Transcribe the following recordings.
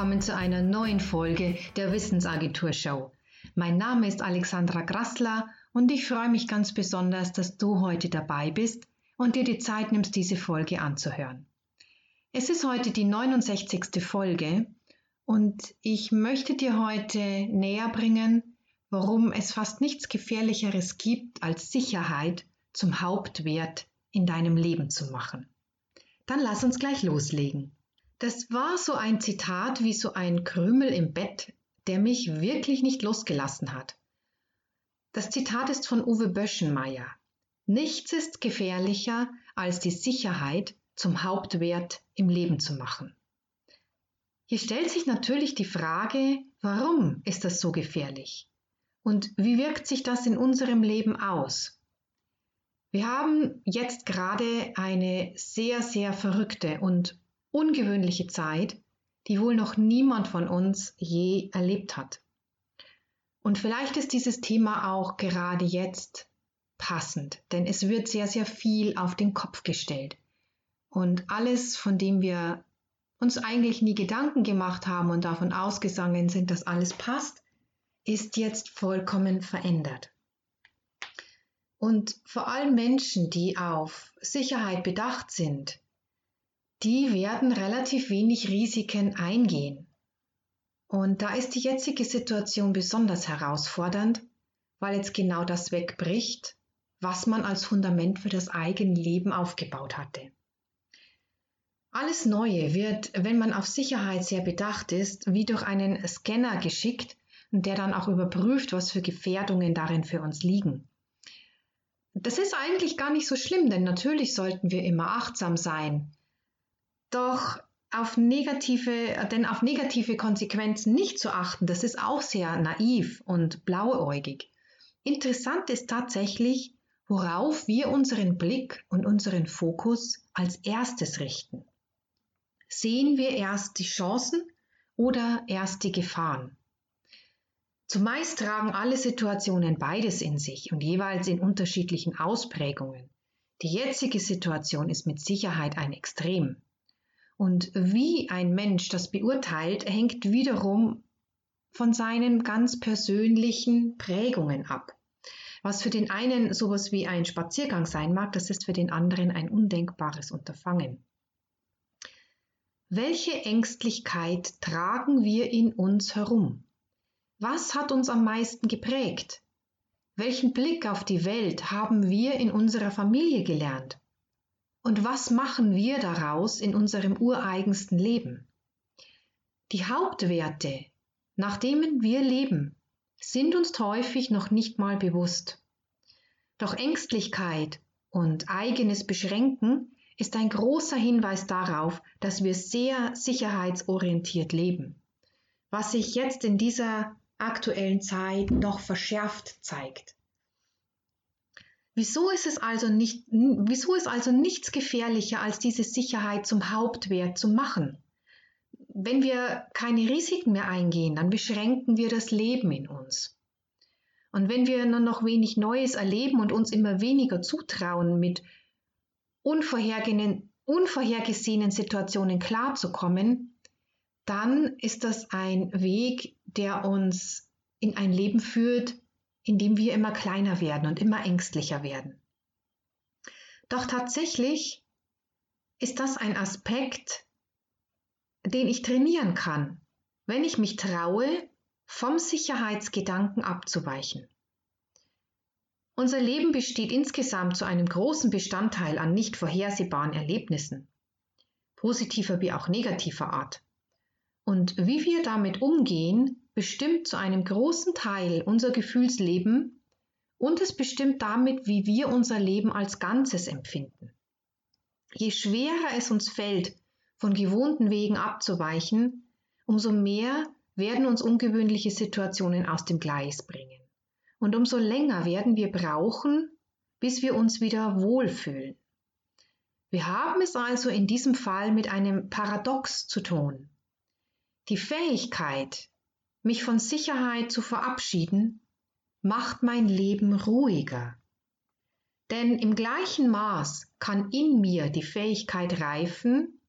Willkommen zu einer neuen Folge der Wissensagentur Show. Mein Name ist Alexandra Grassler und ich freue mich ganz besonders, dass du heute dabei bist und dir die Zeit nimmst, diese Folge anzuhören. Es ist heute die 69. Folge und ich möchte dir heute näher bringen, warum es fast nichts Gefährlicheres gibt, als Sicherheit zum Hauptwert in deinem Leben zu machen. Dann lass uns gleich loslegen. Das war so ein Zitat wie so ein Krümel im Bett, der mich wirklich nicht losgelassen hat. Das Zitat ist von Uwe Böschenmeier. Nichts ist gefährlicher, als die Sicherheit zum Hauptwert im Leben zu machen. Hier stellt sich natürlich die Frage, warum ist das so gefährlich? Und wie wirkt sich das in unserem Leben aus? Wir haben jetzt gerade eine sehr, sehr verrückte und ungewöhnliche Zeit, die wohl noch niemand von uns je erlebt hat. Und vielleicht ist dieses Thema auch gerade jetzt passend, denn es wird sehr, sehr viel auf den Kopf gestellt. Und alles, von dem wir uns eigentlich nie Gedanken gemacht haben und davon ausgegangen sind, dass alles passt, ist jetzt vollkommen verändert. Und vor allem Menschen, die auf Sicherheit bedacht sind, die werden relativ wenig Risiken eingehen. Und da ist die jetzige Situation besonders herausfordernd, weil jetzt genau das wegbricht, was man als Fundament für das eigene Leben aufgebaut hatte. Alles Neue wird, wenn man auf Sicherheit sehr bedacht ist, wie durch einen Scanner geschickt, der dann auch überprüft, was für Gefährdungen darin für uns liegen. Das ist eigentlich gar nicht so schlimm, denn natürlich sollten wir immer achtsam sein. Doch auf negative, denn auf negative Konsequenzen nicht zu achten, das ist auch sehr naiv und blauäugig. Interessant ist tatsächlich, worauf wir unseren Blick und unseren Fokus als erstes richten. Sehen wir erst die Chancen oder erst die Gefahren? Zumeist tragen alle Situationen beides in sich und jeweils in unterschiedlichen Ausprägungen. Die jetzige Situation ist mit Sicherheit ein Extrem. Und wie ein Mensch das beurteilt, hängt wiederum von seinen ganz persönlichen Prägungen ab. Was für den einen sowas wie ein Spaziergang sein mag, das ist für den anderen ein undenkbares Unterfangen. Welche Ängstlichkeit tragen wir in uns herum? Was hat uns am meisten geprägt? Welchen Blick auf die Welt haben wir in unserer Familie gelernt? Und was machen wir daraus in unserem ureigensten Leben? Die Hauptwerte, nach denen wir leben, sind uns häufig noch nicht mal bewusst. Doch Ängstlichkeit und eigenes Beschränken ist ein großer Hinweis darauf, dass wir sehr sicherheitsorientiert leben, was sich jetzt in dieser aktuellen Zeit noch verschärft zeigt. Wieso ist es also nicht, wieso ist also nichts gefährlicher, als diese Sicherheit zum Hauptwert zu machen? Wenn wir keine Risiken mehr eingehen, dann beschränken wir das Leben in uns. Und wenn wir nur noch wenig Neues erleben und uns immer weniger zutrauen, mit unvorhergesehenen Situationen klarzukommen, dann ist das ein Weg, der uns in ein Leben führt, in dem wir immer kleiner werden und immer ängstlicher werden. Doch tatsächlich ist das ein Aspekt, den ich trainieren kann, wenn ich mich traue, vom Sicherheitsgedanken abzuweichen. Unser Leben besteht insgesamt zu einem großen Bestandteil an nicht vorhersehbaren Erlebnissen, positiver wie auch negativer Art. Und wie wir damit umgehen, bestimmt zu einem großen Teil unser Gefühlsleben und es bestimmt damit, wie wir unser Leben als Ganzes empfinden. Je schwerer es uns fällt, von gewohnten Wegen abzuweichen, umso mehr werden uns ungewöhnliche Situationen aus dem Gleis bringen und umso länger werden wir brauchen, bis wir uns wieder wohlfühlen. Wir haben es also in diesem Fall mit einem Paradox zu tun. Die Fähigkeit, mich von Sicherheit zu verabschieden, macht mein Leben ruhiger. Denn im gleichen Maß kann in mir die Fähigkeit reifen,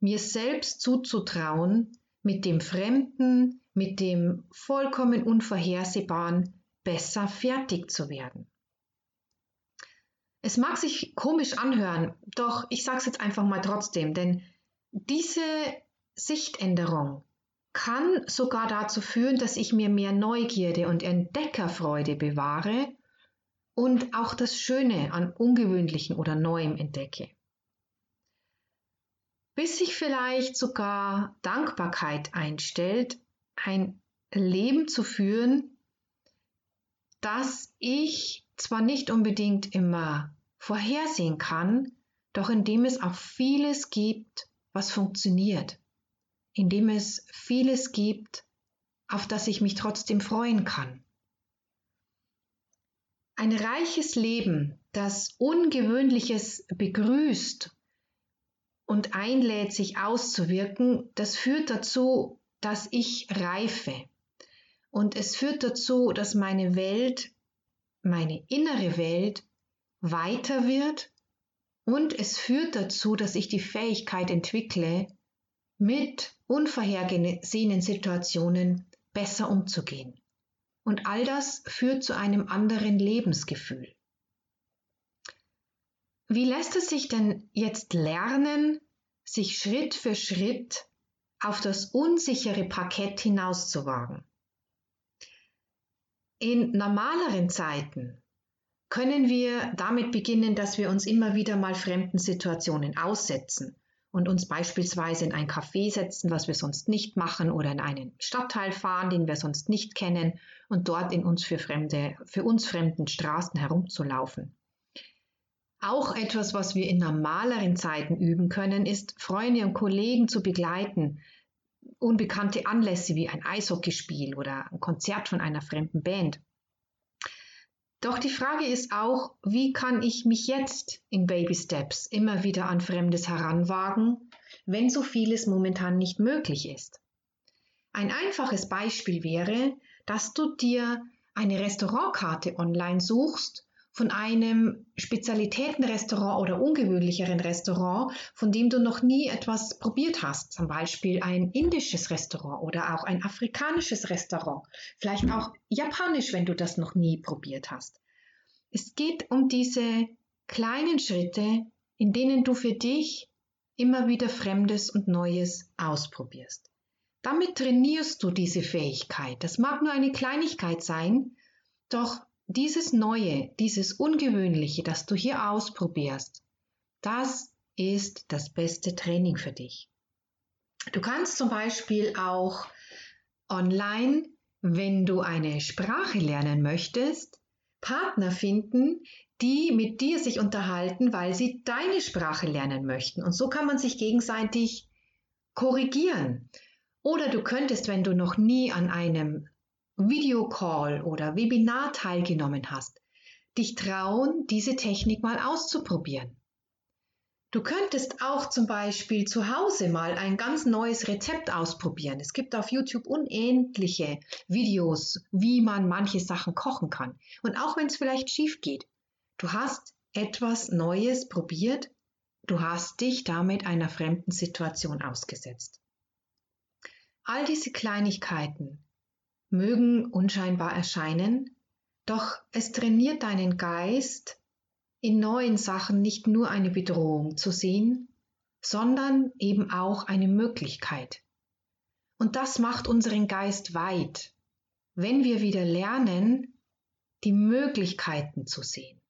mir selbst zuzutrauen, mit dem Fremden, mit dem vollkommen Unvorhersehbaren besser fertig zu werden. Es mag sich komisch anhören, doch ich sage es jetzt einfach mal trotzdem, denn diese Sichtänderung kann sogar dazu führen, dass ich mir mehr Neugierde und Entdeckerfreude bewahre und auch das Schöne an Ungewöhnlichen oder Neuem entdecke. Bis sich vielleicht sogar Dankbarkeit einstellt, ein Leben zu führen, das ich zwar nicht unbedingt immer vorhersehen kann, doch indem es auch vieles gibt, was funktioniert, indem es vieles gibt, auf das ich mich trotzdem freuen kann. Ein reiches Leben, das Ungewöhnliches begrüßt und einlädt, sich auszuwirken, das führt dazu, dass ich reife. Und es führt dazu, dass meine Welt, meine innere Welt, weiter wird und es führt dazu, dass ich die Fähigkeit entwickle, mit unvorhergesehenen Situationen besser umzugehen. Und all das führt zu einem anderen Lebensgefühl. Wie lässt es sich denn jetzt lernen, sich Schritt für Schritt auf das unsichere Parkett hinauszuwagen? In normaleren Zeiten können wir damit beginnen, dass wir uns immer wieder mal fremden Situationen aussetzen und uns beispielsweise in ein Café setzen, was wir sonst nicht machen, oder in einen Stadtteil fahren, den wir sonst nicht kennen, und dort in uns für fremde, für uns fremden Straßen herumzulaufen. Auch etwas, was wir in normaleren Zeiten üben können, ist, Freunde und Kollegen zu begleiten, unbekannte Anlässe wie ein Eishockeyspiel oder ein Konzert von einer fremden Band. Doch die Frage ist auch, wie kann ich mich jetzt in Baby Steps immer wieder an Fremdes heranwagen, wenn so vieles momentan nicht möglich ist? Ein einfaches Beispiel wäre, dass du dir eine Restaurantkarte online suchst von einem Spezialitätenrestaurant oder ungewöhnlicheren Restaurant, von dem du noch nie etwas probiert hast. Zum Beispiel ein indisches Restaurant oder auch ein afrikanisches Restaurant. Vielleicht auch japanisch, wenn du das noch nie probiert hast. Es geht um diese kleinen Schritte, in denen du für dich immer wieder Fremdes und Neues ausprobierst. Damit trainierst du diese Fähigkeit. Das mag nur eine Kleinigkeit sein, doch dieses Neue, dieses Ungewöhnliche, das du hier ausprobierst, das ist das beste Training für dich. Du kannst zum Beispiel auch online, wenn du eine Sprache lernen möchtest, Partner finden, die mit dir sich unterhalten, weil sie deine Sprache lernen möchten. Und so kann man sich gegenseitig korrigieren. Oder du könntest, wenn du noch nie an einem Videocall oder Webinar teilgenommen hast, dich trauen, diese Technik mal auszuprobieren. Du könntest auch zum Beispiel zu Hause mal ein ganz neues Rezept ausprobieren. Es gibt auf YouTube unendliche Videos, wie man manche Sachen kochen kann. Und auch wenn es vielleicht schief geht, du hast etwas Neues probiert, du hast dich damit einer fremden Situation ausgesetzt. All diese Kleinigkeiten mögen unscheinbar erscheinen, doch es trainiert deinen Geist, in neuen Sachen nicht nur eine Bedrohung zu sehen, sondern eben auch eine Möglichkeit. Und das macht unseren Geist weit, wenn wir wieder lernen, die Möglichkeiten zu sehen.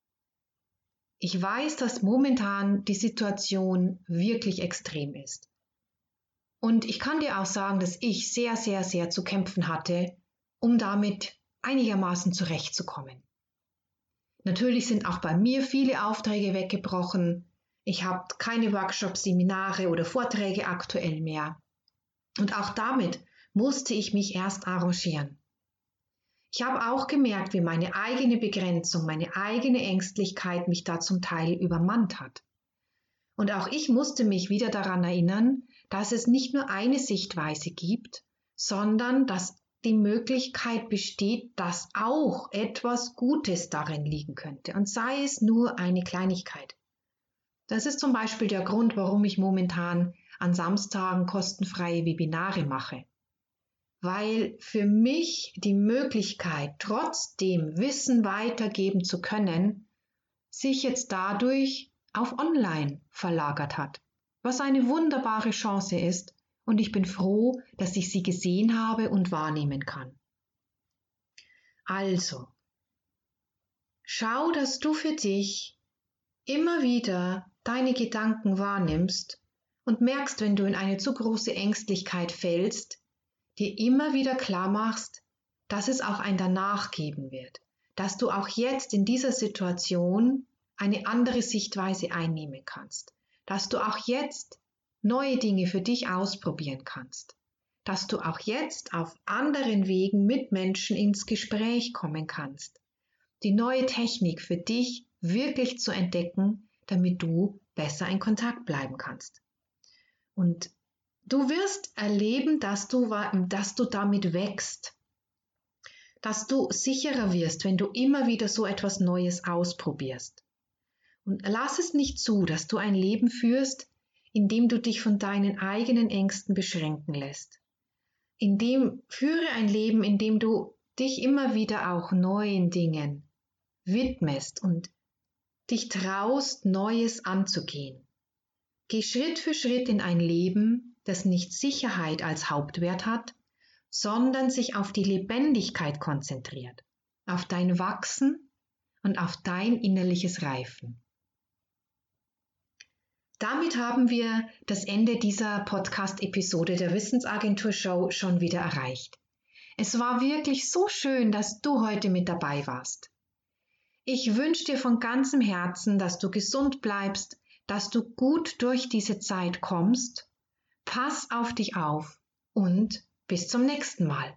Ich weiß, dass momentan die Situation wirklich extrem ist. Und ich kann dir auch sagen, dass ich sehr, sehr, sehr zu kämpfen hatte, um damit einigermaßen zurechtzukommen. Natürlich sind auch bei mir viele Aufträge weggebrochen. Ich habe keine Workshops, Seminare oder Vorträge aktuell mehr. Und auch damit musste ich mich erst arrangieren. Ich habe auch gemerkt, wie meine eigene Begrenzung, meine eigene Ängstlichkeit mich da zum Teil übermannt hat. Und auch ich musste mich wieder daran erinnern, dass es nicht nur eine Sichtweise gibt, sondern dass die Möglichkeit besteht, dass auch etwas Gutes darin liegen könnte und sei es nur eine Kleinigkeit. Das ist zum Beispiel der Grund, warum ich momentan an Samstagen kostenfreie Webinare mache. Weil für mich die Möglichkeit, trotzdem Wissen weitergeben zu können, sich jetzt dadurch auf Online verlagert hat, was eine wunderbare Chance ist und ich bin froh, dass ich sie gesehen habe und wahrnehmen kann. Also, schau, dass du für dich immer wieder deine Gedanken wahrnimmst und merkst, wenn du in eine zu große Ängstlichkeit fällst, dir immer wieder klar machst, dass es auch ein Danach geben wird, dass du auch jetzt in dieser Situation eine andere Sichtweise einnehmen kannst, dass du auch jetzt neue Dinge für dich ausprobieren kannst, dass du auch jetzt auf anderen Wegen mit Menschen ins Gespräch kommen kannst, die neue Technik für dich wirklich zu entdecken, damit du besser in Kontakt bleiben kannst. Und du wirst erleben, dass du, dass du damit wächst, dass du sicherer wirst, wenn du immer wieder so etwas Neues ausprobierst. Und lass es nicht zu, dass du ein Leben führst, in dem du dich von deinen eigenen Ängsten beschränken lässt. In dem führe ein Leben, in dem du dich immer wieder auch neuen Dingen widmest und dich traust, Neues anzugehen. Geh Schritt für Schritt in ein Leben, das nicht Sicherheit als Hauptwert hat, sondern sich auf die Lebendigkeit konzentriert, auf dein Wachsen und auf dein innerliches Reifen. Damit haben wir das Ende dieser Podcast-Episode der Wissensagentur Show schon wieder erreicht. Es war wirklich so schön, dass du heute mit dabei warst. Ich wünsche dir von ganzem Herzen, dass du gesund bleibst, dass du gut durch diese Zeit kommst. Pass auf dich auf und bis zum nächsten Mal.